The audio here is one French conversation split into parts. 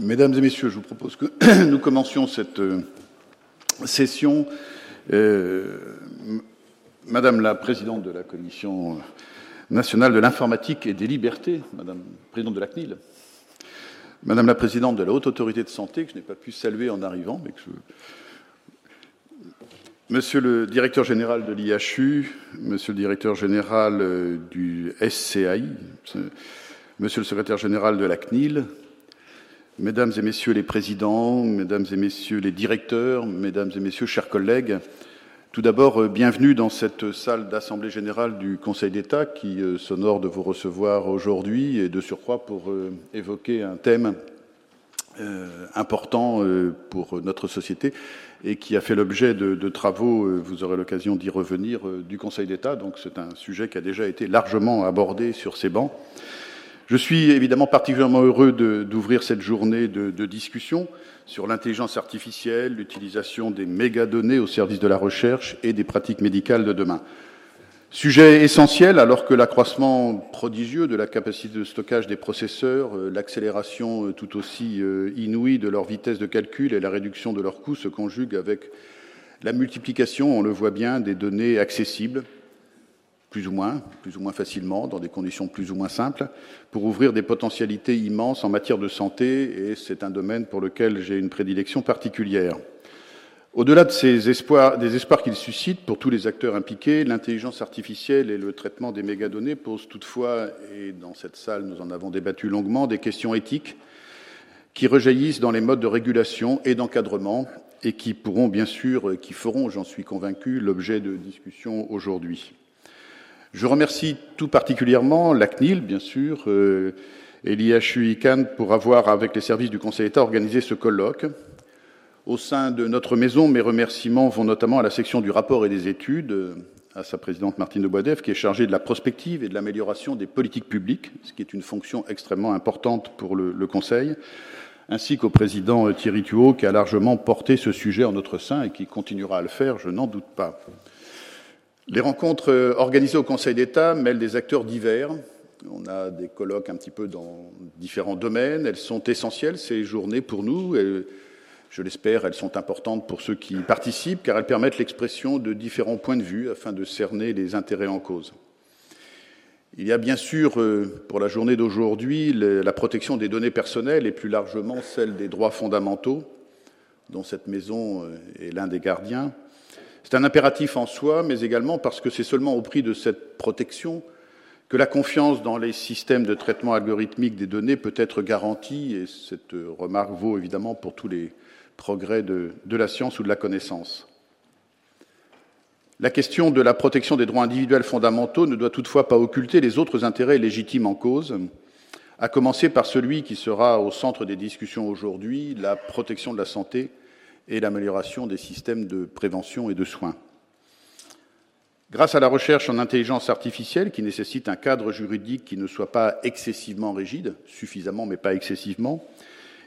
Mesdames et messieurs, je vous propose que nous commencions cette euh, session. Euh, Madame la présidente de la Commission nationale de l'informatique et des libertés, Madame la présidente de la CNIL, Madame la présidente de la Haute Autorité de Santé, que je n'ai pas pu saluer en arrivant, mais que je... Monsieur le directeur général de l'IHU, Monsieur le directeur général euh, du SCAI, Monsieur le secrétaire général de la CNIL, Mesdames et Messieurs les présidents, Mesdames et Messieurs les directeurs, Mesdames et Messieurs, chers collègues, tout d'abord, euh, bienvenue dans cette salle d'Assemblée générale du Conseil d'État qui euh, s'honore de vous recevoir aujourd'hui et de surcroît pour euh, évoquer un thème important pour notre société et qui a fait l'objet de, de, travaux, vous aurez l'occasion d'y revenir, du Conseil d'État. Donc c'est un sujet qui a déjà été largement abordé sur ces bancs. Je suis évidemment particulièrement heureux d'ouvrir cette journée de, discussion sur l'intelligence artificielle, l'utilisation des mégadonnées au service de la recherche et des pratiques médicales de demain. Sujet essentiel alors que l'accroissement prodigieux de la capacité de stockage des processeurs, euh, l'accélération euh, tout aussi euh, inouïe de leur vitesse de calcul et la réduction de leurs coûts se conjuguent avec la multiplication, on le voit bien, des données accessibles plus ou moins, plus ou moins facilement, dans des conditions plus ou moins simples, pour ouvrir des potentialités immenses en matière de santé, et c'est un domaine pour lequel j'ai une prédilection particulière. Au-delà de ces espoirs, des espoirs qu'il suscite pour tous les acteurs impliqués, l'intelligence artificielle et le traitement des mégadonnées posent toutefois, et dans cette salle nous en avons débattu longuement, des questions éthiques qui rejaillissent dans les modes de régulation et d'encadrement et qui pourront bien sûr, qui feront, j'en suis convaincu, l'objet de discussions aujourd'hui. Je remercie tout particulièrement la CNIL, bien sûr, euh, et l'IHU pour avoir, avec les services du Conseil d'État, organisé ce colloque. Au sein de notre maison, mes remerciements vont notamment à la section du rapport et des études, à sa présidente Martine de qui est chargée de la prospective et de l'amélioration des politiques publiques, ce qui est une fonction extrêmement importante pour le, le Conseil, ainsi qu'au président Thierry Thuot, qui a largement porté ce sujet en notre sein et qui continuera à le faire, je n'en doute pas. Les rencontres euh, organisées au Conseil d'État mêlent des acteurs divers. On a des colloques un petit peu dans différents domaines. Elles sont essentielles, ces journées, pour nous. Je l'espère, elles sont importantes pour ceux qui y participent, car elles permettent l'expression de différents points de vue afin de cerner les intérêts en cause. Il y a bien sûr, euh, pour la journée d'aujourd'hui, la protection des données personnelles et plus largement celle des droits fondamentaux, dont cette maison euh, est l'un des gardiens. C'est un impératif en soi, mais également parce que c'est seulement au prix de cette protection que la confiance dans les systèmes de traitement algorithmique des données peut être garantie, et cette remarque vaut évidemment pour tous les progrès de, la science ou de la connaissance. La question de la protection des droits individuels fondamentaux ne doit toutefois pas occulter les autres intérêts légitimes en cause, à commencer par celui qui sera au centre des discussions aujourd'hui, la protection de la santé et l'amélioration des systèmes de prévention et de soins. Grâce à la recherche en intelligence artificielle, qui nécessite un cadre juridique qui ne soit pas excessivement rigide, suffisamment mais pas excessivement,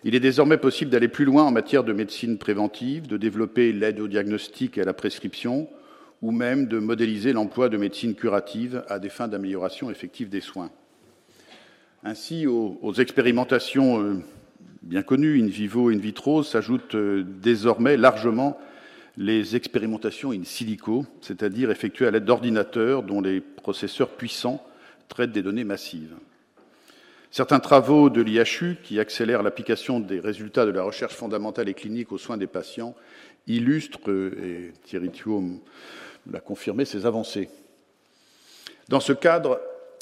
il est désormais possible d'aller plus loin en matière de médecine préventive, de développer l'aide au diagnostic et à la prescription, ou même de modéliser l'emploi de médecine curative à des fins d'amélioration effective des soins. Ainsi, aux, expérimentations euh, bien connu, in vivo, in vitro, s'ajoutent euh, désormais largement les expérimentations in silico, c'est-à-dire effectuées à l'aide d'ordinateurs dont les processeurs puissants traitent des données massives. Certains travaux de l'IHU, qui accélèrent l'application des résultats de la recherche fondamentale et clinique aux soins des patients, illustrent, euh, et Thierry Thuot l'a confirmé, ces avancées. Dans ce cadre,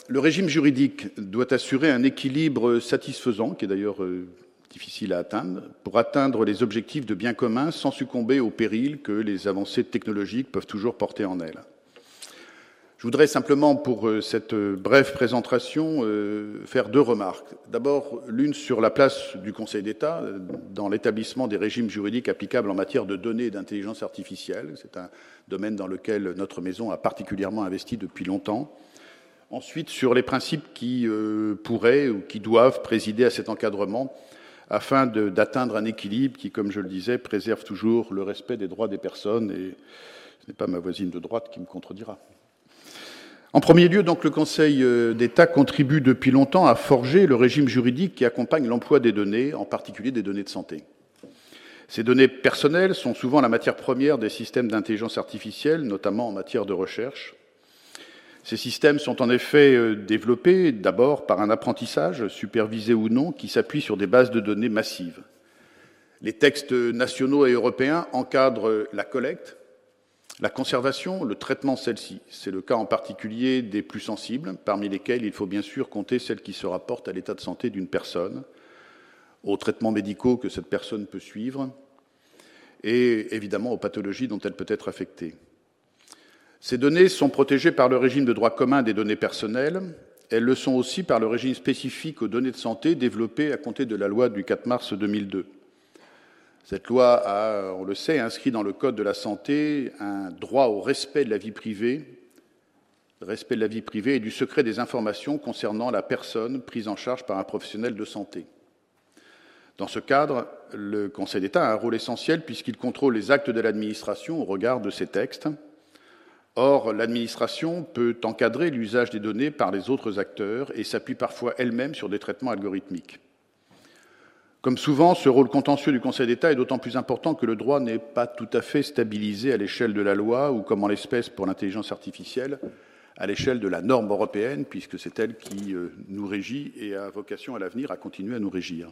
le régime juridique doit assurer un équilibre satisfaisant, qui est d'ailleurs euh, difficile à atteindre, pour atteindre les objectifs de bien commun sans succomber aux périls que les avancées technologiques peuvent toujours porter en elles. Je voudrais simplement, pour euh, cette brève présentation, euh, faire deux remarques. D'abord, l'une sur la place du Conseil d'État euh, dans l'établissement des régimes juridiques applicables en matière de données et d'intelligence artificielle. C'est un domaine dans lequel notre maison a particulièrement investi depuis longtemps. Ensuite, sur les principes qui pourraient ou qui doivent présider à cet encadrement afin d'atteindre un équilibre qui, comme je le disais, préserve toujours le respect des droits des personnes, et ce n'est pas ma voisine de droite qui me contredira. En premier lieu, donc, le Conseil euh, d'État contribue depuis longtemps à forger le régime juridique qui accompagne l'emploi des données, en particulier des données de santé. Ces données personnelles sont souvent la matière première des systèmes d'intelligence artificielle, notamment en matière de recherche. Ces systèmes sont en effet euh, développés d'abord par un apprentissage, supervisé ou non, qui s'appuie sur des bases de données massives. Les textes nationaux et européens encadrent la collecte, la conservation, le traitement celle-ci, c'est le cas en particulier des plus sensibles, parmi lesquels il faut bien sûr compter celles qui se rapportent à l'état de santé d'une personne, aux traitements médicaux que cette personne peut suivre, et évidemment aux pathologies dont elle peut être affectée. Ces données sont protégées par le régime de droit commun des données personnelles. Elles le sont aussi par le régime spécifique aux données de santé développé à compter de la loi du 4 mars 2002. Cette loi a, on le sait, inscrit dans le Code de la santé un droit au respect de la vie privée, respect de la vie privée et du secret des informations concernant la personne prise en charge par un professionnel de santé. Dans ce cadre, le Conseil d'État a un rôle essentiel puisqu'il contrôle les actes de l'administration au regard de ces textes. Or, l'administration peut encadrer l'usage des données par les autres acteurs et s'appuie parfois elle-même sur des traitements algorithmiques. Comme souvent, ce rôle contentieux du Conseil d'État est d'autant plus important que le droit n'est pas tout à fait stabilisé à l'échelle de la loi ou, comme en l'espèce pour l'intelligence artificielle, à l'échelle de la norme européenne, puisque c'est elle qui euh, nous régit et a vocation à l'avenir à continuer à nous régir.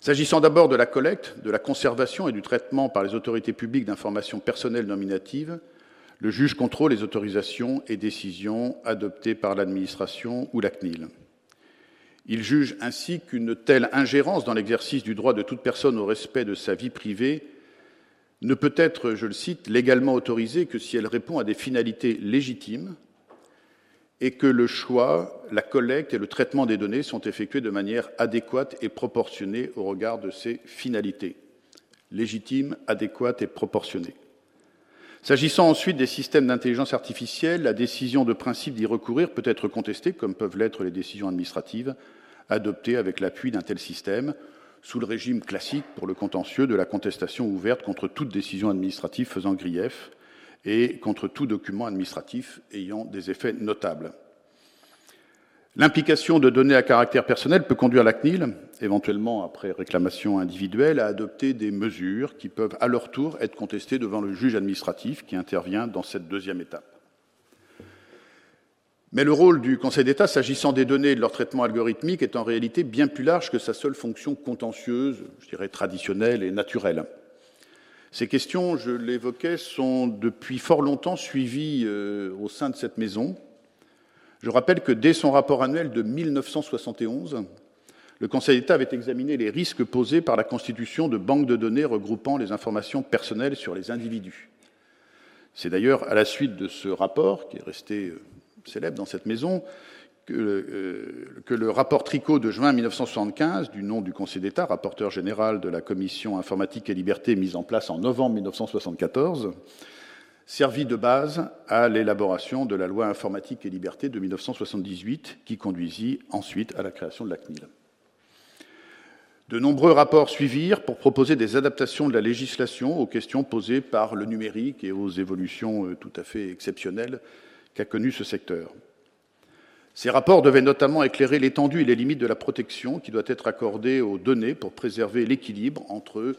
S'agissant d'abord de la collecte, de la conservation et du traitement par les autorités publiques d'informations personnelles nominatives, le juge contrôle les autorisations et décisions adoptées par l'administration ou la CNIL. Il juge ainsi qu'une telle ingérence dans l'exercice du droit de toute personne au respect de sa vie privée ne peut être, je le cite, légalement autorisée que si elle répond à des finalités légitimes et que le choix, la collecte et le traitement des données sont effectués de manière adéquate et proportionnée au regard de ces finalités. Légitimes, adéquates et proportionnées. S'agissant ensuite des systèmes d'intelligence artificielle, la décision de principe d'y recourir peut être contestée, comme peuvent l'être les décisions administratives, adoptée avec l'appui d'un tel système, sous le régime classique pour le contentieux de la contestation ouverte contre toute décision administrative faisant grief et contre tout document administratif ayant des effets notables. L'implication de données à caractère personnel peut conduire la CNIL, éventuellement après réclamation individuelle, à adopter des mesures qui peuvent à leur tour être contestées devant le juge administratif qui intervient dans cette deuxième étape. Mais le rôle du Conseil d'État, s'agissant des données et de leur traitement algorithmique, est en réalité bien plus large que sa seule fonction contentieuse, je dirais traditionnelle et naturelle. Ces questions, je l'évoquais, sont depuis fort longtemps suivies euh, au sein de cette maison. Je rappelle que dès son rapport annuel de 1971, le Conseil d'État avait examiné les risques posés par la constitution de banques de données regroupant les informations personnelles sur les individus. C'est d'ailleurs à la suite de ce rapport, qui est resté euh, célèbre dans cette maison, euh, que, le rapport Tricot de juin 1975, du nom du Conseil d'État, rapporteur général de la Commission informatique et liberté mise en place en novembre 1974, servit de base à l'élaboration de la loi informatique et liberté de 1978, qui conduisit ensuite à la création de la CNIL. De nombreux rapports suivirent pour proposer des adaptations de la législation aux questions posées par le numérique et aux évolutions euh, tout à fait exceptionnelles qu'a connu ce secteur. Ces rapports devaient notamment éclairer l'étendue et les limites de la protection qui doit être accordée aux données pour préserver l'équilibre entre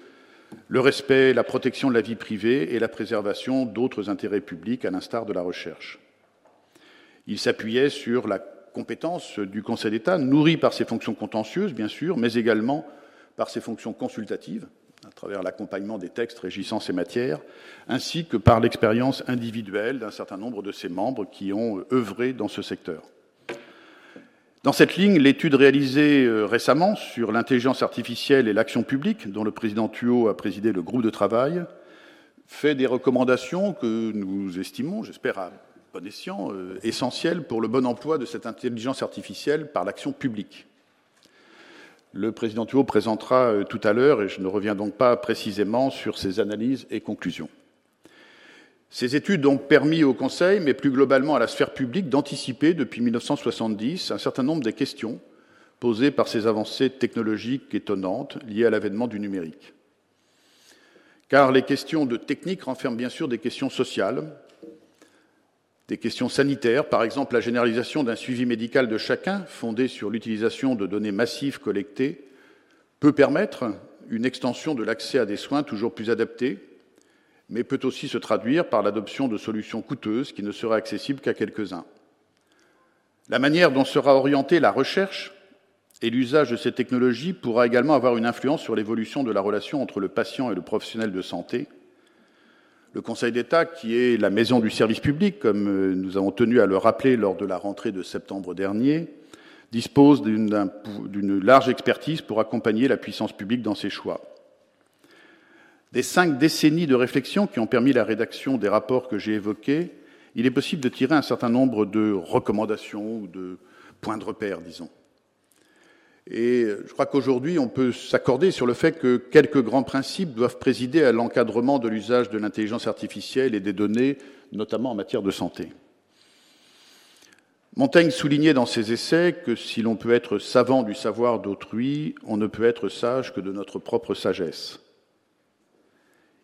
le respect, la protection de la vie privée et la préservation d'autres intérêts publics, à l'instar de la recherche. Il s'appuyait sur la compétence du Conseil d'État, nourrie par ses fonctions contentieuses, bien sûr, mais également par ses fonctions consultatives, à travers l'accompagnement des textes régissant ces matières, ainsi que par l'expérience individuelle d'un certain nombre de ses membres qui ont œuvré dans ce secteur. Dans cette ligne, l'étude réalisée euh, récemment sur l'intelligence artificielle et l'action publique, dont le président Thuot a présidé le groupe de travail, fait des recommandations que nous estimons, j'espère à bon escient, euh, essentielles pour le bon emploi de cette intelligence artificielle par l'action publique. Le président Thuot présentera euh, tout à l'heure, et je ne reviens donc pas précisément sur ses analyses et conclusions. Ces études ont permis au Conseil, mais plus globalement à la sphère publique, d'anticiper depuis 1970 un certain nombre des questions posées par ces avancées technologiques étonnantes liées à l'avènement du numérique. Car les questions de technique renferment bien sûr des questions sociales, des questions sanitaires, par exemple la généralisation d'un suivi médical de chacun fondé sur l'utilisation de données massives collectées peut permettre une extension de l'accès à des soins toujours plus adaptés, mais peut aussi se traduire par l'adoption de solutions coûteuses qui ne seraient accessibles qu'à quelques-uns. La manière dont sera orientée la recherche et l'usage de ces technologies pourra également avoir une influence sur l'évolution de la relation entre le patient et le professionnel de santé, le Conseil d'État, qui est la maison du service public, comme euh, nous avons tenu à le rappeler lors de la rentrée de septembre dernier, dispose d'une large expertise pour accompagner la puissance publique dans ses choix. Des cinq décennies de réflexion qui ont permis la rédaction des rapports que j'ai évoqués, il est possible de tirer un certain nombre de recommandations ou de points de repère, disons. Et je crois qu'aujourd'hui, on peut s'accorder sur le fait que quelques grands principes doivent présider à l'encadrement de l'usage de l'intelligence artificielle et des données, notamment en matière de santé. Montaigne soulignait dans ses essais que si l'on peut être savant du savoir d'autrui, on ne peut être sage que de notre propre sagesse.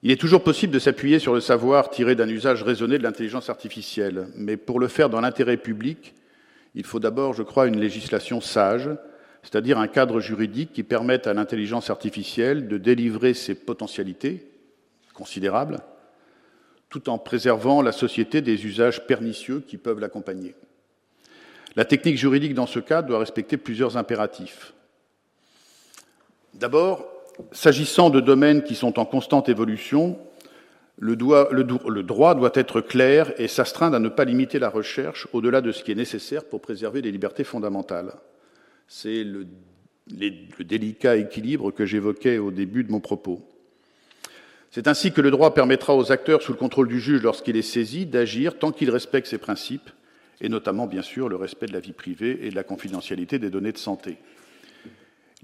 Il est toujours possible de s'appuyer sur le savoir tiré d'un usage raisonné de l'intelligence artificielle, mais pour le faire dans l'intérêt public, il faut d'abord, je crois, une législation sage, c'est-à-dire un cadre juridique qui permette à l'intelligence artificielle de délivrer ses potentialités considérables, tout en préservant la société des usages pernicieux qui peuvent l'accompagner. La technique juridique, dans ce cas, doit respecter plusieurs impératifs. D'abord, s'agissant de domaines qui sont en constante évolution, le, le, droit doit être clair et s'astreindre à ne pas limiter la recherche au-delà de ce qui est nécessaire pour préserver les libertés fondamentales. C'est le, délicat équilibre que j'évoquais au début de mon propos. C'est ainsi que le droit permettra aux acteurs, sous le contrôle du juge lorsqu'il est saisi, d'agir tant qu'ils respectent ses principes, et notamment, bien sûr, le respect de la vie privée et de la confidentialité des données de santé.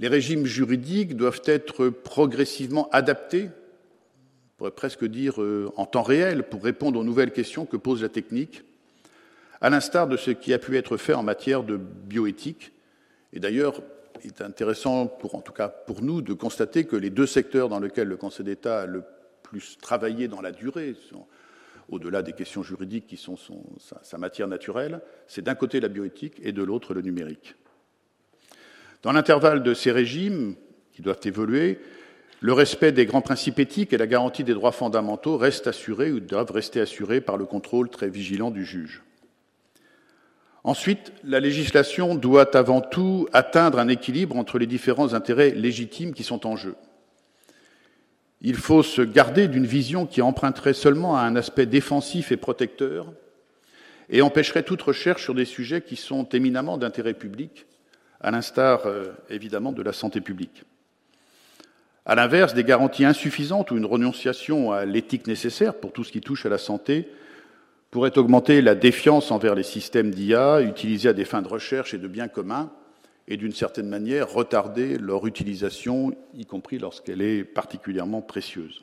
Les régimes juridiques doivent être progressivement adaptés, on pourrait presque dire euh, en temps réel, pour répondre aux nouvelles questions que pose la technique, à l'instar de ce qui a pu être fait en matière de bioéthique, et d'ailleurs, il est intéressant, pour, en tout cas pour nous, de constater que les deux secteurs dans lesquels le Conseil d'État a le plus travaillé dans la durée, au-delà des questions juridiques qui sont sa, sa matière naturelle, c'est d'un côté la bioéthique et de l'autre le numérique. Dans l'intervalle de ces régimes, qui doivent évoluer, le respect des grands principes éthiques et la garantie des droits fondamentaux restent assurés ou doivent rester assurés par le contrôle très vigilant du juge. Ensuite, la législation doit avant tout atteindre un équilibre entre les différents intérêts légitimes qui sont en jeu. Il faut se garder d'une vision qui emprunterait seulement à un aspect défensif et protecteur et empêcherait toute recherche sur des sujets qui sont éminemment d'intérêt public, à l'instar euh, évidemment de la santé publique. À l'inverse, des garanties insuffisantes ou une renonciation à l'éthique nécessaire pour tout ce qui touche à la santé pourrait augmenter la défiance envers les systèmes d'IA utilisés à des fins de recherche et de biens communs et d'une certaine manière retarder leur utilisation, y compris lorsqu'elle est particulièrement précieuse.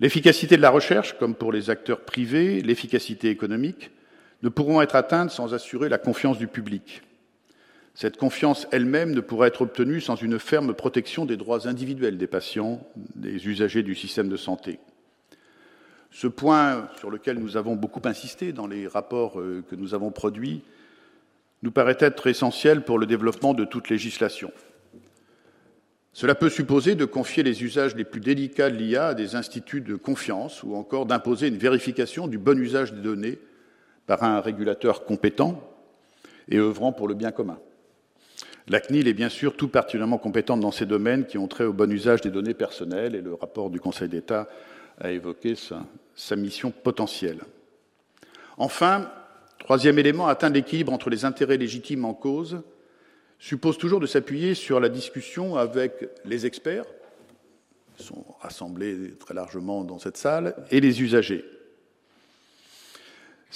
L'efficacité de la recherche, comme pour les acteurs privés, l'efficacité économique, ne pourront être atteintes sans assurer la confiance du public. Cette confiance elle-même ne pourra être obtenue sans une ferme protection des droits individuels des patients, des usagers du système de santé. Ce point sur lequel nous avons beaucoup insisté dans les rapports euh, que nous avons produits nous paraît être essentiel pour le développement de toute législation. Cela peut supposer de confier les usages les plus délicats de l'IA à des instituts de confiance ou encore d'imposer une vérification du bon usage des données par un régulateur compétent et œuvrant pour le bien commun. La CNIL est bien sûr tout particulièrement compétente dans ces domaines qui ont trait au bon usage des données personnelles et le rapport du Conseil d'État a évoqué sa, mission potentielle. Enfin, troisième élément, atteindre l'équilibre entre les intérêts légitimes en cause suppose toujours de s'appuyer sur la discussion avec les experts, qui sont rassemblés très largement dans cette salle, et les usagers.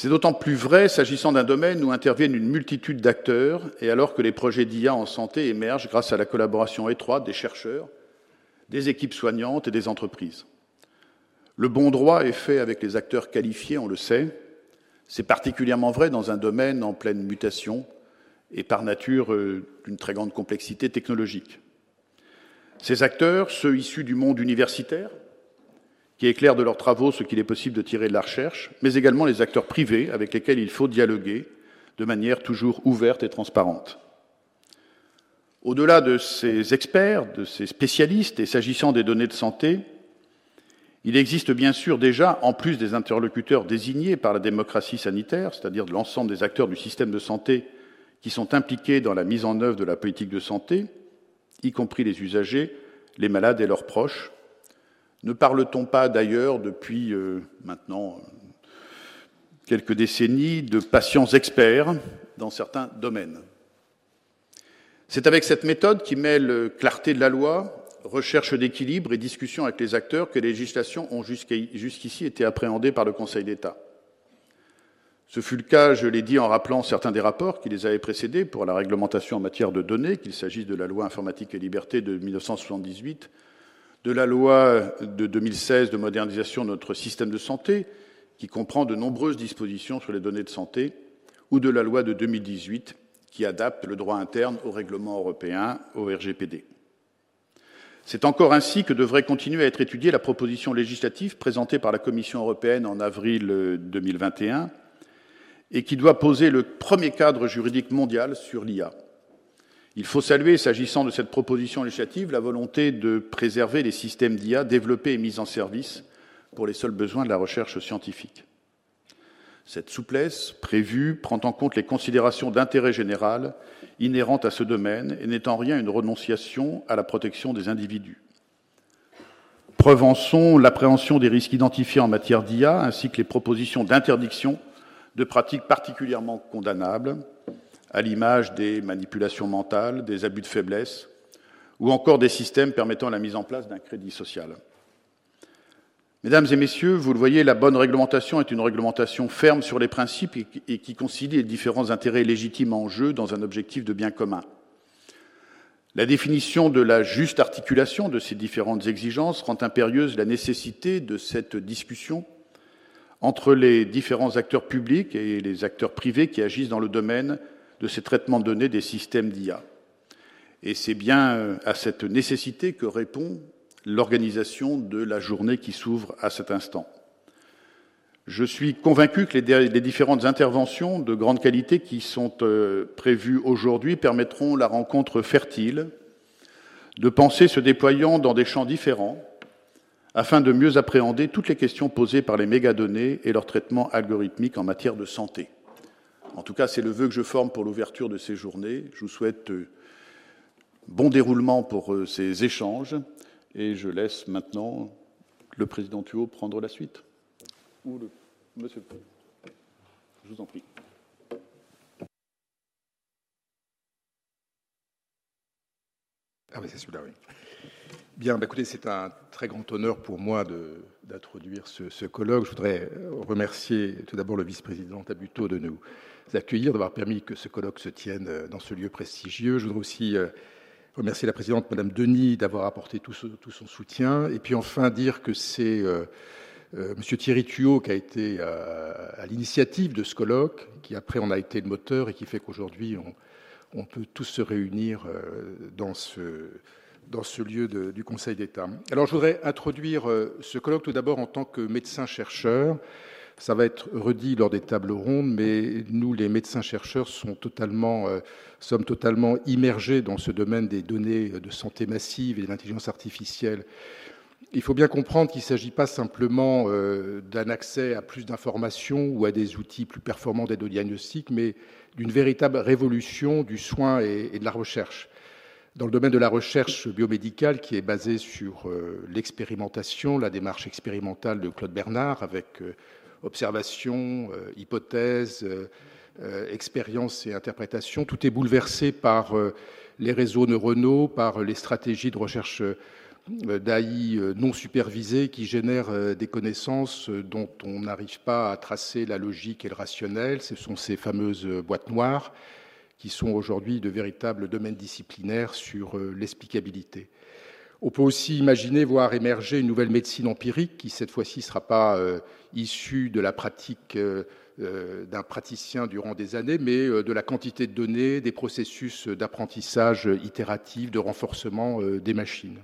C'est d'autant plus vrai s'agissant d'un domaine où interviennent une multitude d'acteurs et alors que les projets d'IA en santé émergent grâce à la collaboration étroite des chercheurs, des équipes soignantes et des entreprises. Le bon droit est fait avec les acteurs qualifiés, on le sait. C'est particulièrement vrai dans un domaine en pleine mutation et par nature euh, d'une très grande complexité technologique. Ces acteurs, ceux issus du monde universitaire, qui éclairent de leurs travaux ce qu'il est possible de tirer de la recherche, mais également les acteurs privés avec lesquels il faut dialoguer de manière toujours ouverte et transparente. Au-delà de ces experts, de ces spécialistes, et s'agissant des données de santé, il existe bien sûr déjà, en plus des interlocuteurs désignés par la démocratie sanitaire, c'est-à-dire de l'ensemble des acteurs du système de santé qui sont impliqués dans la mise en œuvre de la politique de santé, y compris les usagers, les malades et leurs proches. Ne parle-t-on pas d'ailleurs depuis euh, maintenant quelques décennies de patients experts dans certains domaines? C'est avec cette méthode qui mêle clarté de la loi, recherche d'équilibre et discussion avec les acteurs que les législations ont jusqu'ici été appréhendées par le Conseil d'État. Ce fut le cas, je l'ai dit en rappelant certains des rapports qui les avaient précédés pour la réglementation en matière de données, qu'il s'agisse de la loi informatique et liberté de 1978, de la loi de 2016 de modernisation de notre système de santé, qui comprend de nombreuses dispositions sur les données de santé, ou de la loi de 2018, qui adapte le droit interne au règlement européen, au RGPD. C'est encore ainsi que devrait continuer à être étudiée la proposition législative présentée par la Commission européenne en avril 2021 et qui doit poser le premier cadre juridique mondial sur l'IA. Il faut saluer, s'agissant de cette proposition législative, la volonté de préserver les systèmes d'IA développés et mis en service pour les seuls besoins de la recherche scientifique. Cette souplesse prévue prend en compte les considérations d'intérêt général inhérentes à ce domaine et n'est en rien une renonciation à la protection des individus. Preuve en sont l'appréhension des risques identifiés en matière d'IA ainsi que les propositions d'interdiction de pratiques particulièrement condamnables, à l'image des manipulations mentales, des abus de faiblesse, ou encore des systèmes permettant la mise en place d'un crédit social. Mesdames et messieurs, vous le voyez, la bonne réglementation est une réglementation ferme sur les principes et qui concilie les différents intérêts légitimes en jeu dans un objectif de bien commun. La définition de la juste articulation de ces différentes exigences rend impérieuse la nécessité de cette discussion entre les différents acteurs publics et les acteurs privés qui agissent dans le domaine de ces traitements de données des systèmes d'IA. Et c'est bien euh, à cette nécessité que répond l'organisation de la journée qui s'ouvre à cet instant. Je suis convaincu que les, différentes interventions de grande qualité qui sont euh, prévues aujourd'hui permettront la rencontre fertile de pensées se déployant dans des champs différents, afin de mieux appréhender toutes les questions posées par les mégadonnées et leur traitement algorithmique en matière de santé. En tout cas, c'est le vœu que je forme pour l'ouverture de ces journées. Je vous souhaite euh, bon déroulement pour euh, ces échanges et je laisse maintenant le président Thuot prendre la suite. Ou le monsieur. Je vous en prie. Ah c'est celui-là, oui. Bien, bah, écoutez, c'est un très grand honneur pour moi d'introduire ce, colloque. Je voudrais remercier tout d'abord le vice-président Tabuto de nous accueillir, d'avoir permis que ce colloque se tienne dans ce lieu prestigieux. Je voudrais aussi euh, remercier la présidente, Madame Denis, d'avoir apporté tout, son soutien. Et puis enfin dire que c'est euh, euh, Monsieur Thierry Thuot qui a été à l'initiative de ce colloque, qui après en a été le moteur et qui fait qu'aujourd'hui on, peut tous se réunir dans ce lieu du Conseil d'État. Alors je voudrais introduire euh, ce colloque tout d'abord en tant que médecin-chercheur. Ça va être redit lors des tables rondes, mais nous, les médecins-chercheurs, euh, sommes totalement immergés dans ce domaine des données de santé massive et de l'intelligence artificielle. Il faut bien comprendre qu'il ne s'agit pas simplement euh, d'un accès à plus d'informations ou à des outils plus performants d'aide au diagnostic, mais d'une véritable révolution du soin et de la recherche dans le domaine de la recherche biomédicale qui est basée sur euh, l'expérimentation, la démarche expérimentale de Claude Bernard avec euh, observation, euh, hypothèse, expérience et interprétation. Tout est bouleversé par les réseaux neuronaux, par les stratégies de recherche d'AI non supervisées qui génèrent des connaissances dont on n'arrive pas à tracer la logique et le rationnel. Ce sont ces fameuses boîtes noires qui sont aujourd'hui de véritables domaines disciplinaires sur euh, l'explicabilité. On peut aussi imaginer voir émerger une nouvelle médecine empirique qui, cette fois-ci, ne sera pas euh, issue de la pratique euh, d'un praticien durant des années, mais de la quantité de données, des processus d'apprentissage itératif, de renforcement des machines.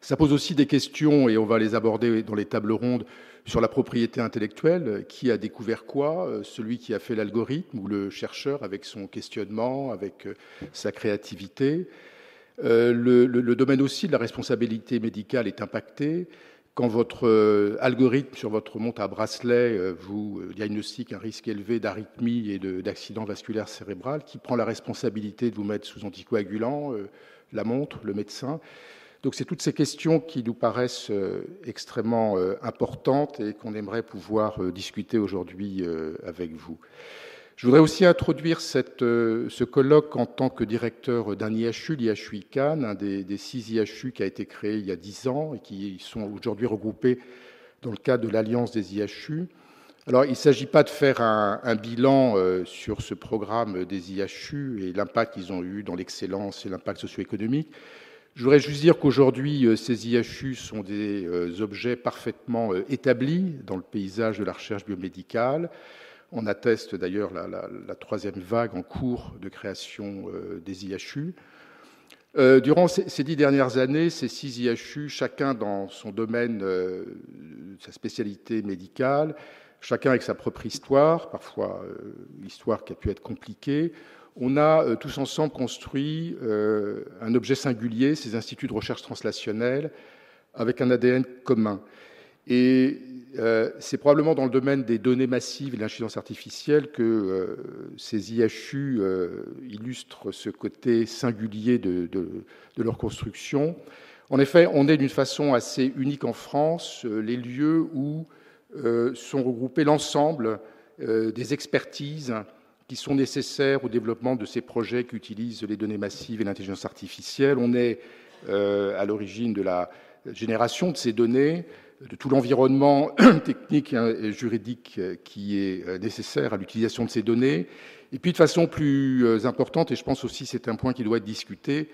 Ça pose aussi des questions, et on va les aborder dans les tables rondes, sur la propriété intellectuelle. Qui a découvert quoi Celui qui a fait l'algorithme ou le chercheur avec son questionnement, avec sa créativité? Le, le, domaine aussi de la responsabilité médicale est impacté. Quand votre euh, algorithme sur votre montre à bracelet euh, vous euh, diagnostique un risque élevé d'arythmie et d'accident vasculaire cérébral, qui prend la responsabilité de vous mettre sous anticoagulant La montre, le médecin donc c'est toutes ces questions qui nous paraissent extrêmement importantes et qu'on aimerait pouvoir discuter aujourd'hui avec vous. Je voudrais aussi introduire euh, ce colloque en tant que directeur d'un IHU, l'IHU ICANN, un des, six IHU qui a été créé il y a dix ans et qui sont aujourd'hui regroupés dans le cadre de l'Alliance des IHU. Alors, il ne s'agit pas de faire un, bilan euh, sur ce programme des IHU et l'impact qu'ils ont eu dans l'excellence et l'impact socio-économique. Je voudrais juste dire qu'aujourd'hui, euh, ces IHU sont des objets parfaitement établis dans le paysage de la recherche biomédicale. On atteste d'ailleurs la, troisième vague en cours de création euh, des IHU. Euh, durant ces, dix dernières années, ces six IHU, chacun dans son domaine, euh, sa spécialité médicale, chacun avec sa propre histoire, parfois histoire qui a pu être compliquée, on a tous ensemble construit un objet singulier, ces instituts de recherche translationnelle, avec un ADN commun. C'est probablement dans le domaine des données massives et de l'intelligence artificielle que euh, ces IHU euh, illustrent ce côté singulier de, leur construction. En effet, on est d'une façon assez unique en France les lieux où sont regroupés l'ensemble des expertises qui sont nécessaires au développement de ces projets qui utilisent les données massives et l'intelligence artificielle. On est à l'origine de la génération de ces données, de tout l'environnement technique et juridique qui est euh, nécessaire à l'utilisation de ces données. Et puis de façon plus euh, importante, et je pense aussi c'est un point qui doit être discuté,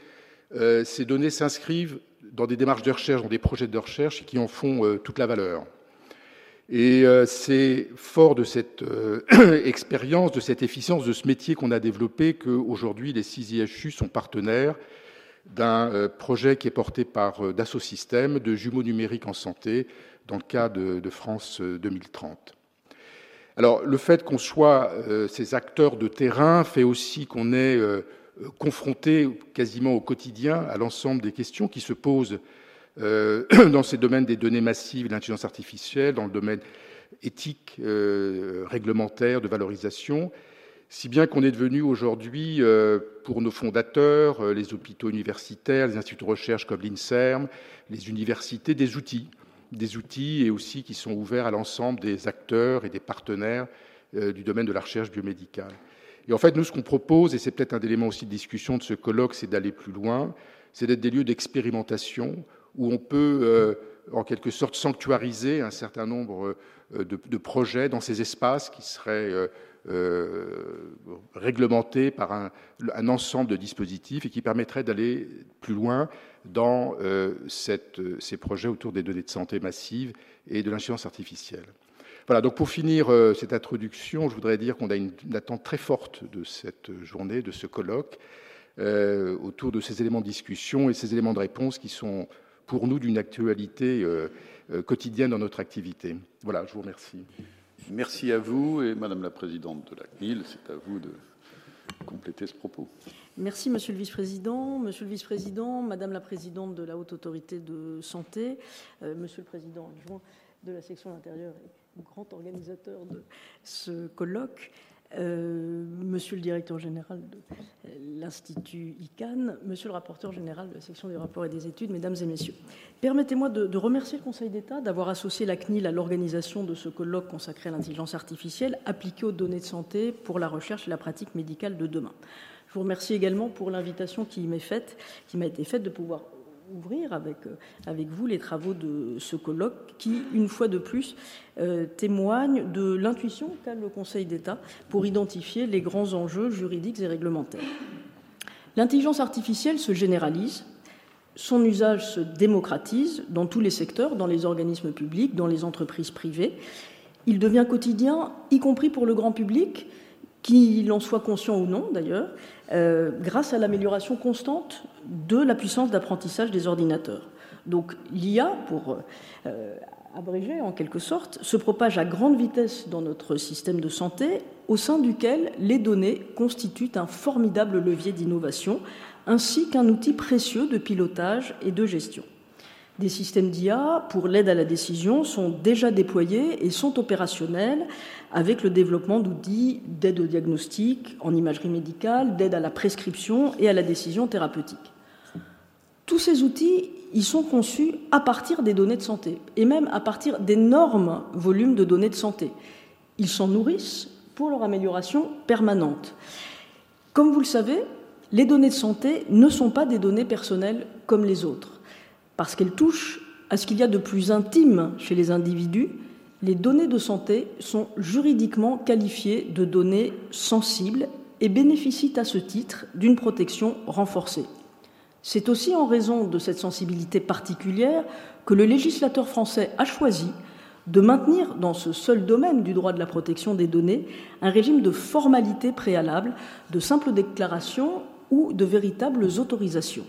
euh, ces données s'inscrivent dans des démarches de recherche, dans des projets de recherche qui en font toute la valeur. Et c'est fort de cette expérience, de cette efficience, de ce métier qu'on a développé qu'aujourd'hui les six IHU sont partenaires d'un euh, projet qui est porté par euh, Dassault Systèmes de jumeaux numériques en santé dans le cas de, France 2030. Euh, Alors, le fait qu'on soit ces acteurs de terrain fait aussi qu'on est confronté quasiment au quotidien à l'ensemble des questions qui se posent dans ces domaines des données massives de l'intelligence artificielle, dans le domaine éthique, réglementaire, de valorisation, si bien qu'on est devenu aujourd'hui, euh, pour nos fondateurs, euh, les hôpitaux universitaires, les instituts de recherche comme l'INSERM, les universités, des outils, des outils et aussi qui sont ouverts à l'ensemble des acteurs et des partenaires euh, du domaine de la recherche biomédicale. Et en fait, nous, ce qu'on propose, et c'est peut-être un élément aussi de discussion de ce colloque, c'est d'aller plus loin, c'est d'être des lieux d'expérimentation où on peut, en quelque sorte, sanctuariser un certain nombre de, projets dans ces espaces qui seraient euh, réglementé par un, ensemble de dispositifs et qui permettrait d'aller plus loin dans euh, cette, ces projets autour des données de santé massives et de l'intelligence artificielle. Voilà, donc pour finir euh, cette introduction, je voudrais dire qu'on a une, attente très forte de cette journée, de ce colloque, autour de ces éléments de discussion et ces éléments de réponse qui sont pour nous d'une actualité quotidienne dans notre activité. Voilà, je vous remercie. Merci à vous et Madame la Présidente de la CNIL, c'est à vous de compléter ce propos. Merci Monsieur le Vice-président, Monsieur le Vice-président, Madame la Présidente de la Haute Autorité de Santé, euh, Monsieur le Président adjoint de la section intérieure et grand organisateur de ce colloque, euh, monsieur le directeur général de l'Institut ICANN, monsieur le rapporteur général de la section des rapports et des études, mesdames et messieurs. Permettez-moi de, remercier le Conseil d'État d'avoir associé la CNIL à l'organisation de ce colloque consacré à l'intelligence artificielle appliquée aux données de santé pour la recherche et la pratique médicale de demain. Je vous remercie également pour l'invitation qui m'est faite, qui m'a été faite de pouvoir ouvrir avec, euh, avec vous les travaux de ce colloque qui, une fois de plus, euh, témoigne de l'intuition qu'a le Conseil d'État pour identifier les grands enjeux juridiques et réglementaires. L'intelligence artificielle se généralise, son usage se démocratise dans tous les secteurs, dans les organismes publics, dans les entreprises privées. Il devient quotidien, y compris pour le grand public, qu'il en soit conscient ou non d'ailleurs, euh, grâce à l'amélioration constante de la puissance d'apprentissage des ordinateurs. Donc l'IA, pour euh, abréger en quelque sorte, se propage à grande vitesse dans notre système de santé, au sein duquel les données constituent un formidable levier d'innovation, ainsi qu'un outil précieux de pilotage et de gestion. Des systèmes d'IA pour l'aide à la décision sont déjà déployés et sont opérationnels avec le développement d'outils d'aide au diagnostic en imagerie médicale, d'aide à la prescription et à la décision thérapeutique. Tous ces outils, ils sont conçus à partir des données de santé et même à partir d'énormes volumes de données de santé. Ils s'en nourrissent pour leur amélioration permanente. Comme vous le savez, les données de santé ne sont pas des données personnelles comme les autres, parce qu'elles touchent à ce qu'il y a de plus intime chez les individus. Les données de santé sont juridiquement qualifiées de données sensibles et bénéficient à ce titre d'une protection renforcée. C'est aussi en raison de cette sensibilité particulière que le législateur français a choisi de maintenir dans ce seul domaine du droit de la protection des données un régime de formalités préalables, de simples déclarations ou de véritables autorisations.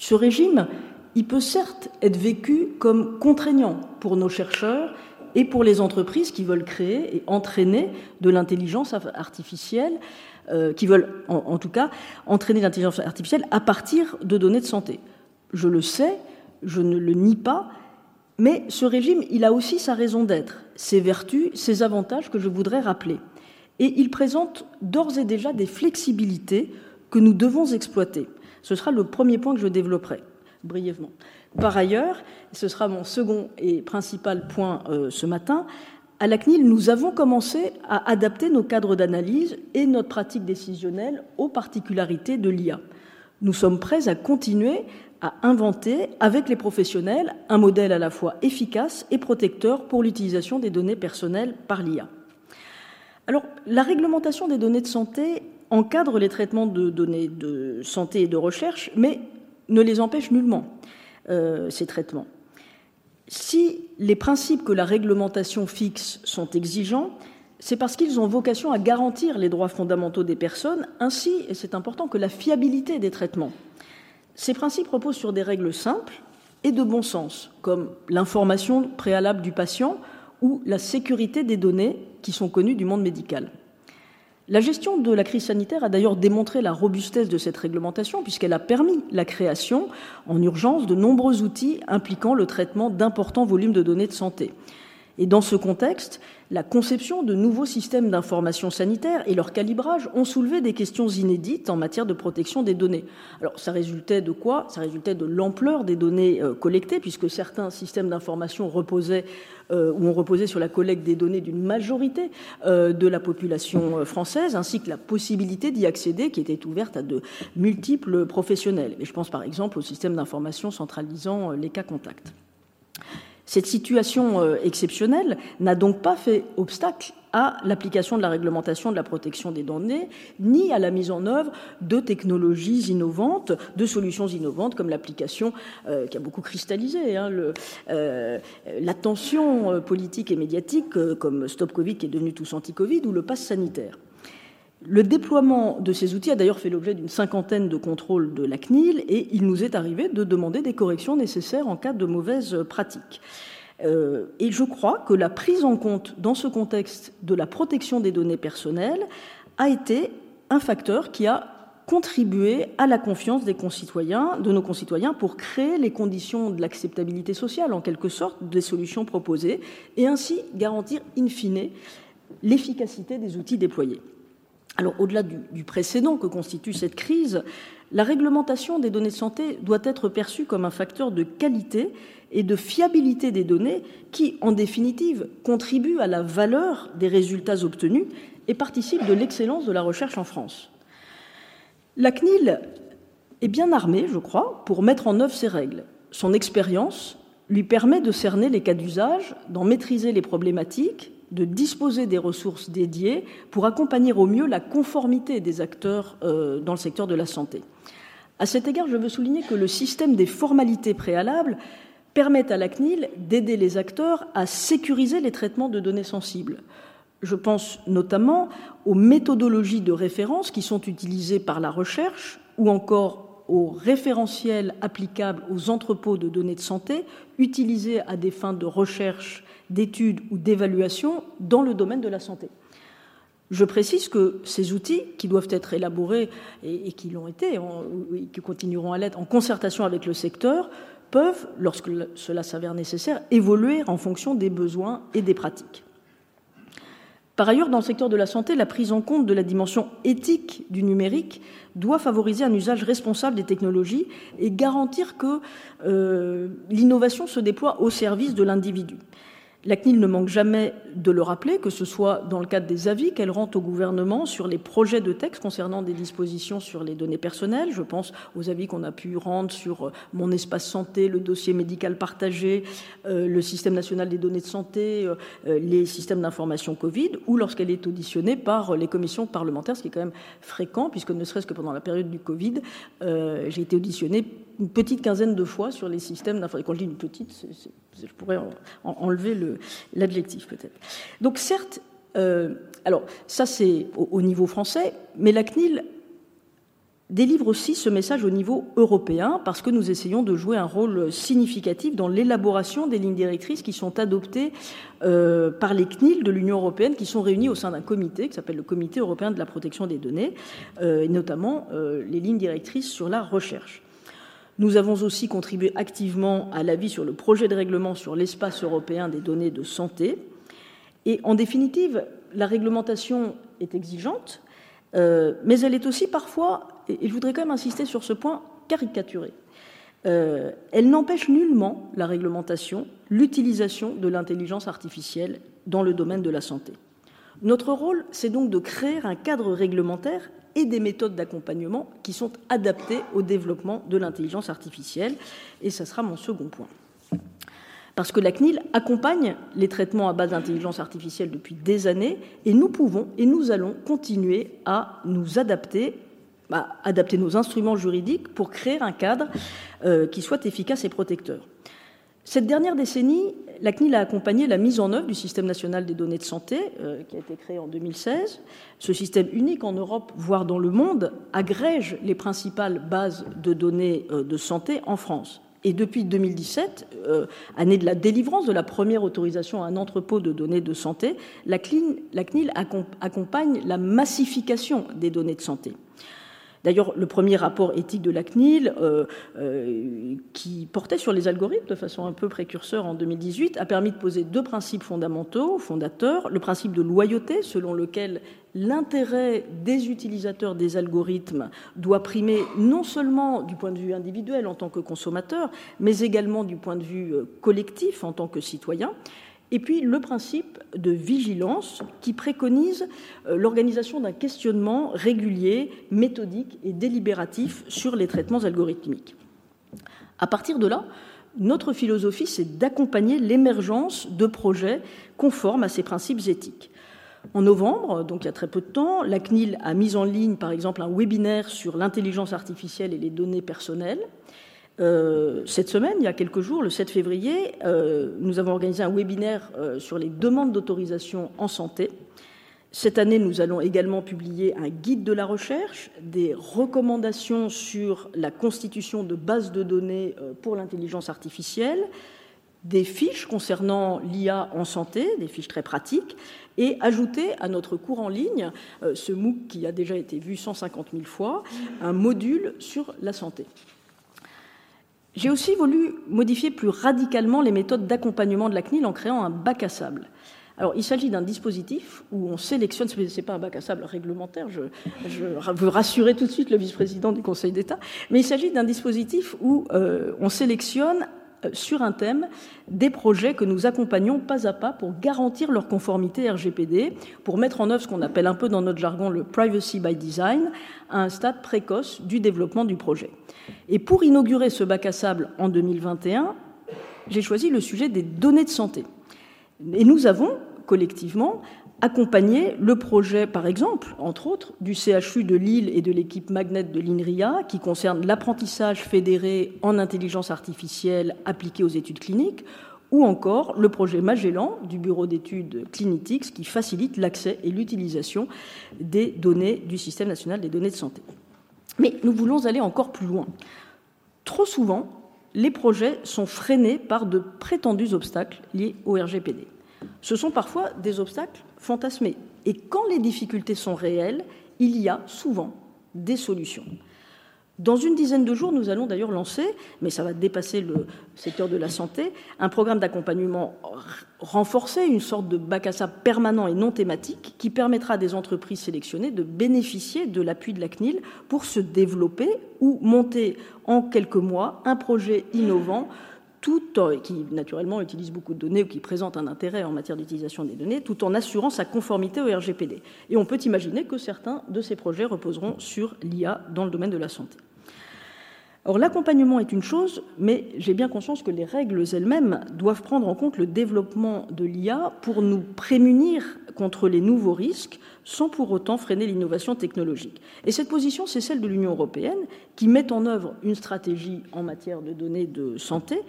Ce régime, il peut certes être vécu comme contraignant pour nos chercheurs et pour les entreprises qui veulent créer et entraîner de l'intelligence artificielle euh, qui veulent en, tout cas entraîner l'intelligence artificielle à partir de données de santé. Je le sais, je ne le nie pas, mais ce régime, il a aussi sa raison d'être, ses vertus, ses avantages que je voudrais rappeler. Et il présente d'ores et déjà des flexibilités que nous devons exploiter. Ce sera le premier point que je développerai brièvement. Par ailleurs, ce sera mon second et principal point euh, ce matin, à la CNIL, nous avons commencé à adapter nos cadres d'analyse et notre pratique décisionnelle aux particularités de l'IA. Nous sommes prêts à continuer à inventer avec les professionnels un modèle à la fois efficace et protecteur pour l'utilisation des données personnelles par l'IA. Alors, la réglementation des données de santé encadre les traitements de données de santé et de recherche, mais ne les empêche nullement, euh, ces traitements. Si les principes que la réglementation fixe sont exigeants, c'est parce qu'ils ont vocation à garantir les droits fondamentaux des personnes, ainsi, et c'est important, que la fiabilité des traitements. Ces principes reposent sur des règles simples et de bon sens, comme l'information préalable du patient ou la sécurité des données qui sont connues du monde médical. La gestion de la crise sanitaire a d'ailleurs démontré la robustesse de cette réglementation puisqu'elle a permis la création en urgence de nombreux outils impliquant le traitement d'importants volumes de données de santé. Et dans ce contexte, la conception de nouveaux systèmes d'information sanitaire et leur calibrage ont soulevé des questions inédites en matière de protection des données. Alors, ça résultait de quoi? Ça résultait de l'ampleur des données euh, collectées, puisque certains systèmes d'information reposaient euh, ou ont reposé sur la collecte des données d'une majorité euh, de la population française, ainsi que la possibilité d'y accéder, qui était ouverte à de multiples professionnels. Et je pense par exemple au système d'information centralisant les cas contacts. Cette situation euh, exceptionnelle n'a donc pas fait obstacle à l'application de la réglementation de la protection des données, ni à la mise en œuvre de technologies innovantes, de solutions innovantes, comme l'application euh, qui a beaucoup cristallisé hein, euh, l'attention politique et médiatique, comme Stop Covid qui est devenu tous anti-Covid, ou le pass sanitaire. Le déploiement de ces outils a d'ailleurs fait l'objet d'une cinquantaine de contrôles de la CNIL et il nous est arrivé de demander des corrections nécessaires en cas de mauvaises pratiques. Euh, et je crois que la prise en compte dans ce contexte de la protection des données personnelles a été un facteur qui a contribué à la confiance des concitoyens, de nos concitoyens, pour créer les conditions de l'acceptabilité sociale, en quelque sorte, des solutions proposées, et ainsi garantir, in fine, l'efficacité des outils déployés. Alors, au-delà du, précédent que constitue cette crise, la réglementation des données de santé doit être perçue comme un facteur de qualité et de fiabilité des données qui, en définitive, contribue à la valeur des résultats obtenus et participe de l'excellence de la recherche en France. La CNIL est bien armée, je crois, pour mettre en œuvre ces règles. Son expérience lui permet de cerner les cas d'usage, d'en maîtriser les problématiques de disposer des ressources dédiées pour accompagner au mieux la conformité des acteurs euh, dans le secteur de la santé. À cet égard, je veux souligner que le système des formalités préalables permet à la CNIL d'aider les acteurs à sécuriser les traitements de données sensibles. Je pense notamment aux méthodologies de référence qui sont utilisées par la recherche ou encore aux référentiels applicables aux entrepôts de données de santé utilisés à des fins de recherche, d'études ou d'évaluation dans le domaine de la santé. Je précise que ces outils, qui doivent être élaborés et, qui l'ont été, qui continueront à l'être en concertation avec le secteur, peuvent, lorsque cela s'avère nécessaire, évoluer en fonction des besoins et des pratiques. Par ailleurs, dans le secteur de la santé, la prise en compte de la dimension éthique du numérique doit favoriser un usage responsable des technologies et garantir que euh, l'innovation se déploie au service de l'individu. La CNIL ne manque jamais de le rappeler, que ce soit dans le cadre des avis qu'elle rend au gouvernement sur les projets de texte concernant des dispositions sur les données personnelles. Je pense aux avis qu'on a pu rendre sur euh, mon espace santé, le dossier médical partagé, euh, le système national des données de santé, euh, les systèmes d'information Covid, ou lorsqu'elle est auditionnée par les commissions parlementaires, ce qui est quand même fréquent, puisque ne serait-ce que pendant la période du Covid, j'ai été auditionnée une petite quinzaine de fois sur les systèmes d'information. Quand je dis une petite, je pourrais enlever l'adjectif peut-être. Donc certes, euh, alors ça c'est au, niveau français, mais la CNIL délivre aussi ce message au niveau européen parce que nous essayons de jouer un rôle significatif dans l'élaboration des lignes directrices qui sont adoptées euh, par les CNIL de l'Union européenne qui sont réunies au sein d'un comité qui s'appelle le Comité européen de la protection des données, euh, et notamment les lignes directrices sur la recherche. Nous avons aussi contribué activement à l'avis sur le projet de règlement sur l'espace européen des données de santé. Et en définitive, la réglementation est exigeante, euh, mais elle est aussi parfois, et je voudrais quand même insister sur ce point, caricaturée. Euh, elle n'empêche nullement la réglementation, l'utilisation de l'intelligence artificielle dans le domaine de la santé. Notre rôle, c'est donc de créer un cadre réglementaire et des méthodes d'accompagnement qui sont adaptées au développement de l'intelligence artificielle. Et ce sera mon second point. Parce que la CNIL accompagne les traitements à base d'intelligence artificielle depuis des années et nous pouvons et nous allons continuer à nous adapter, à adapter nos instruments juridiques pour créer un cadre euh, qui soit efficace et protecteur. Cette dernière décennie, la CNIL a accompagné la mise en œuvre du système national des données de santé, euh, qui a été créé en 2016. Ce système unique en Europe, voire dans le monde, agrège les principales bases de données euh, de santé en France. Et depuis 2017, euh, année de la délivrance de la première autorisation à un entrepôt de données de santé, la CNIL accompagne la massification des données de santé. D'ailleurs, le premier rapport éthique de la CNIL, euh, euh, qui portait sur les algorithmes de façon un peu précurseur en 2018, a permis de poser deux principes fondamentaux, fondateurs. Le principe de loyauté, selon lequel l'intérêt des utilisateurs des algorithmes doit primer non seulement du point de vue individuel en tant que consommateur, mais également du point de vue euh, collectif en tant que citoyen et puis le principe de vigilance qui préconise euh, l'organisation d'un questionnement régulier, méthodique et délibératif sur les traitements algorithmiques. À partir de là, notre philosophie, c'est d'accompagner l'émergence de projets conformes à ces principes éthiques. En novembre, donc il y a très peu de temps, la CNIL a mis en ligne, par exemple, un webinaire sur l'intelligence artificielle et les données personnelles. Euh, cette semaine, il y a quelques jours, le 7 février, euh, nous avons organisé un webinaire euh, sur les demandes d'autorisation en santé. Cette année, nous allons également publier un guide de la recherche, des recommandations sur la constitution de bases de données pour l'intelligence artificielle, des fiches concernant l'IA en santé, des fiches très pratiques, et ajouter à notre cours en ligne, ce MOOC qui a déjà été vu 150 000 fois, un module sur la santé. J'ai aussi voulu modifier plus radicalement les méthodes d'accompagnement de la CNIL en créant un bac à sable. Alors, il s'agit d'un dispositif où on sélectionne, ce n'est pas un bac à sable réglementaire, je, veux rassurer tout de suite le vice-président du Conseil d'État, mais il s'agit d'un dispositif où euh, on sélectionne sur un thème des projets que nous accompagnons pas à pas pour garantir leur conformité RGPD, pour mettre en œuvre ce qu'on appelle un peu dans notre jargon le privacy by design, à un stade précoce du développement du projet. Et pour inaugurer ce bac à sable en 2021, j'ai choisi le sujet des données de santé. Et nous avons collectivement accompagner le projet, par exemple, entre autres, du CHU de Lille et de l'équipe Magnet de l'INRIA, qui concerne l'apprentissage fédéré en intelligence artificielle appliquée aux études cliniques, ou encore le projet Magellan du Bureau d'études Clinitics, qui facilite l'accès et l'utilisation des données du Système national des données de santé. Mais nous voulons aller encore plus loin. Trop souvent, les projets sont freinés par de prétendus obstacles liés au RGPD. Ce sont parfois des obstacles fantasmés. Et quand les difficultés sont réelles, il y a souvent des solutions. Dans une dizaine de jours, nous allons d'ailleurs lancer, mais ça va dépasser le secteur de la santé, un programme d'accompagnement renforcé, une sorte de bac à sable permanent et non thématique, qui permettra à des entreprises sélectionnées de bénéficier de l'appui de la CNIL pour se développer ou monter en quelques mois un projet innovant tout qui naturellement utilise beaucoup de données ou qui présente un intérêt en matière d'utilisation des données, tout en assurant sa conformité au RGPD. Et on peut imaginer que certains de ces projets reposeront sur l'IA dans le domaine de la santé. Or, l'accompagnement est une chose, mais j'ai bien conscience que les règles elles-mêmes doivent prendre en compte le développement de l'IA pour nous prémunir contre les nouveaux risques, sans pour autant freiner l'innovation technologique. Et cette position, c'est celle de l'Union européenne, qui met en œuvre une stratégie en matière de données de santé,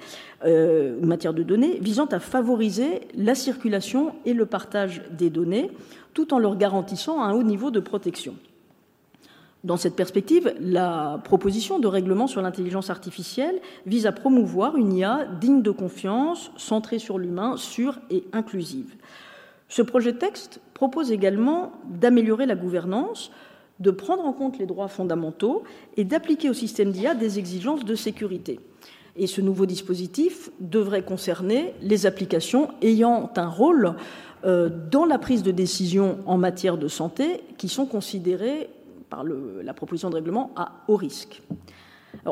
euh, matière de données, visant à favoriser la circulation et le partage des données, tout en leur garantissant un haut niveau de protection. Dans cette perspective, la proposition de règlement sur l'intelligence artificielle vise à promouvoir une IA digne de confiance, centrée sur l'humain, sûre et inclusive. Ce projet de texte propose également d'améliorer la gouvernance, de prendre en compte les droits fondamentaux et d'appliquer au système d'IA des exigences de sécurité. Et ce nouveau dispositif devrait concerner les applications ayant un rôle euh, dans la prise de décision en matière de santé qui sont considérées par la proposition de règlement à haut risque.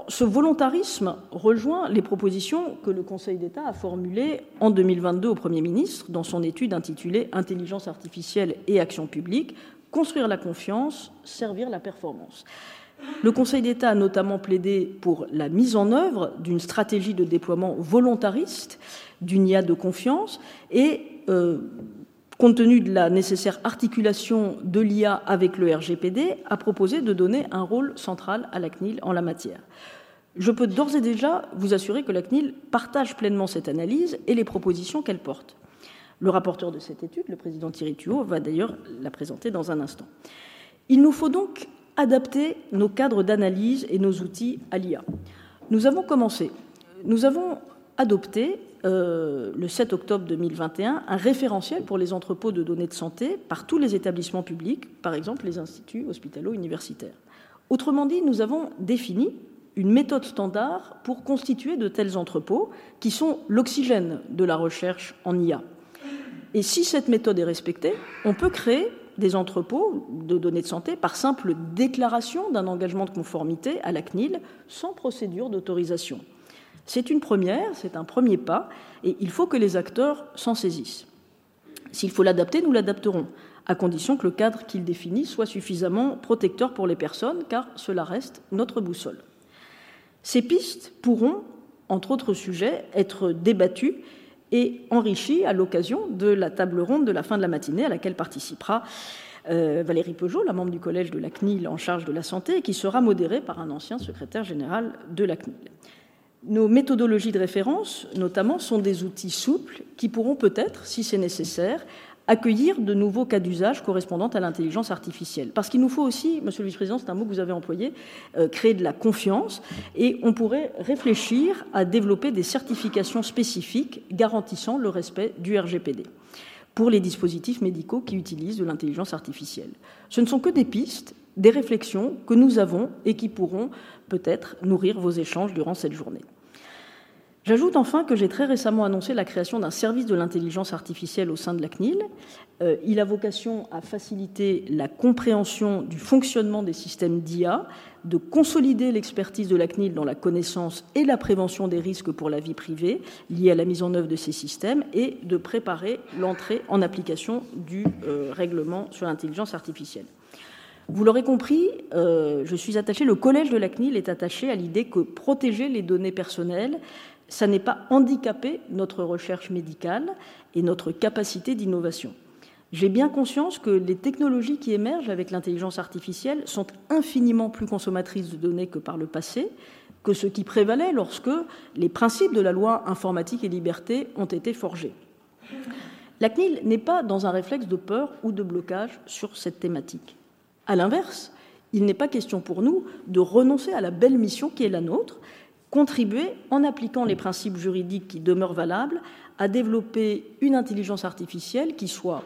ce volontarisme rejoint les propositions que le Conseil d'État a formulées en 2022 au Premier ministre dans son étude intitulée Intelligence artificielle et action publique, construire la confiance, servir la performance. Le Conseil d'État a notamment plaidé pour la mise en œuvre d'une stratégie de déploiement volontariste d'une IA de confiance et euh, compte tenu de la nécessaire articulation de l'IA avec le RGPD, a proposé de donner un rôle central à la CNIL en la matière. Je peux d'ores et déjà vous assurer que la CNIL partage pleinement cette analyse et les propositions qu'elle porte. Le rapporteur de cette étude, le président Thierry Thuot, va d'ailleurs la présenter dans un instant. Il nous faut donc adapter nos cadres d'analyse et nos outils à l'IA. Nous avons commencé. Nous avons adopté euh, le 7 octobre 2021 un référentiel pour les entrepôts de données de santé par tous les établissements publics, par exemple les instituts hospitalo-universitaires. Autrement dit, nous avons défini une méthode standard pour constituer de tels entrepôts qui sont l'oxygène de la recherche en IA. Et si cette méthode est respectée, on peut créer des entrepôts de données de santé par simple déclaration d'un engagement de conformité à la CNIL sans procédure d'autorisation. C'est une première, c'est un premier pas, et il faut que les acteurs s'en saisissent. S'il faut l'adapter, nous l'adapterons, à condition que le cadre qu'il définit soit suffisamment protecteur pour les personnes, car cela reste notre boussole. Ces pistes pourront, entre autres sujets, être débattues et enrichies à l'occasion de la table ronde de la fin de la matinée à laquelle participera euh, Valérie Peugeot, la membre du collège de la CNIL en charge de la santé, et qui sera modérée par un ancien secrétaire général de la CNIL. Nos méthodologies de référence, notamment, sont des outils souples qui pourront peut-être, si c'est nécessaire, accueillir de nouveaux cas d'usage correspondant à l'intelligence artificielle. Parce qu'il nous faut aussi, Monsieur le Vice-président, c'est un mot que vous avez employé, euh, créer de la confiance et on pourrait réfléchir à développer des certifications spécifiques garantissant le respect du RGPD pour les dispositifs médicaux qui utilisent de l'intelligence artificielle. Ce ne sont que des pistes, des réflexions que nous avons et qui pourront peut-être nourrir vos échanges durant cette journée. J'ajoute enfin que j'ai très récemment annoncé la création d'un service de l'intelligence artificielle au sein de la CNIL. Euh, il a vocation à faciliter la compréhension du fonctionnement des systèmes d'IA, de consolider l'expertise de la CNIL dans la connaissance et la prévention des risques pour la vie privée liés à la mise en œuvre de ces systèmes et de préparer l'entrée en application du euh, règlement sur l'intelligence artificielle. Vous l'aurez compris, euh, je suis attaché, le collège de la CNIL est attaché à l'idée que protéger les données personnelles, ça n'est pas handicaper notre recherche médicale et notre capacité d'innovation. J'ai bien conscience que les technologies qui émergent avec l'intelligence artificielle sont infiniment plus consommatrices de données que par le passé, que ce qui prévalait lorsque les principes de la loi informatique et liberté ont été forgés. La CNIL n'est pas dans un réflexe de peur ou de blocage sur cette thématique. À l'inverse, il n'est pas question pour nous de renoncer à la belle mission qui est la nôtre, contribuer, en appliquant les principes juridiques qui demeurent valables, à développer une intelligence artificielle qui soit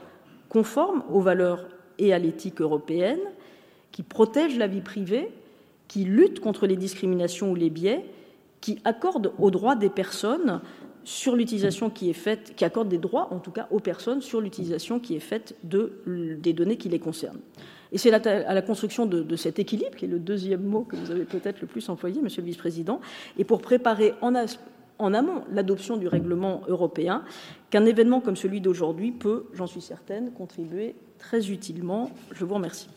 conforme aux valeurs et à l'éthique européenne, qui protège la vie privée, qui lutte contre les discriminations ou les biais, qui accorde aux droits des personnes sur l'utilisation qui est faite, qui accorde des droits en tout cas aux personnes sur l'utilisation qui est faite de, des données qui les concernent. Et c'est à la construction de, cet équilibre, qui est le deuxième mot que vous avez peut-être le plus employé, Monsieur le Vice-président, et pour préparer en, en amont l'adoption du règlement européen, qu'un événement comme celui d'aujourd'hui peut, j'en suis certaine, contribuer très utilement. Je vous remercie.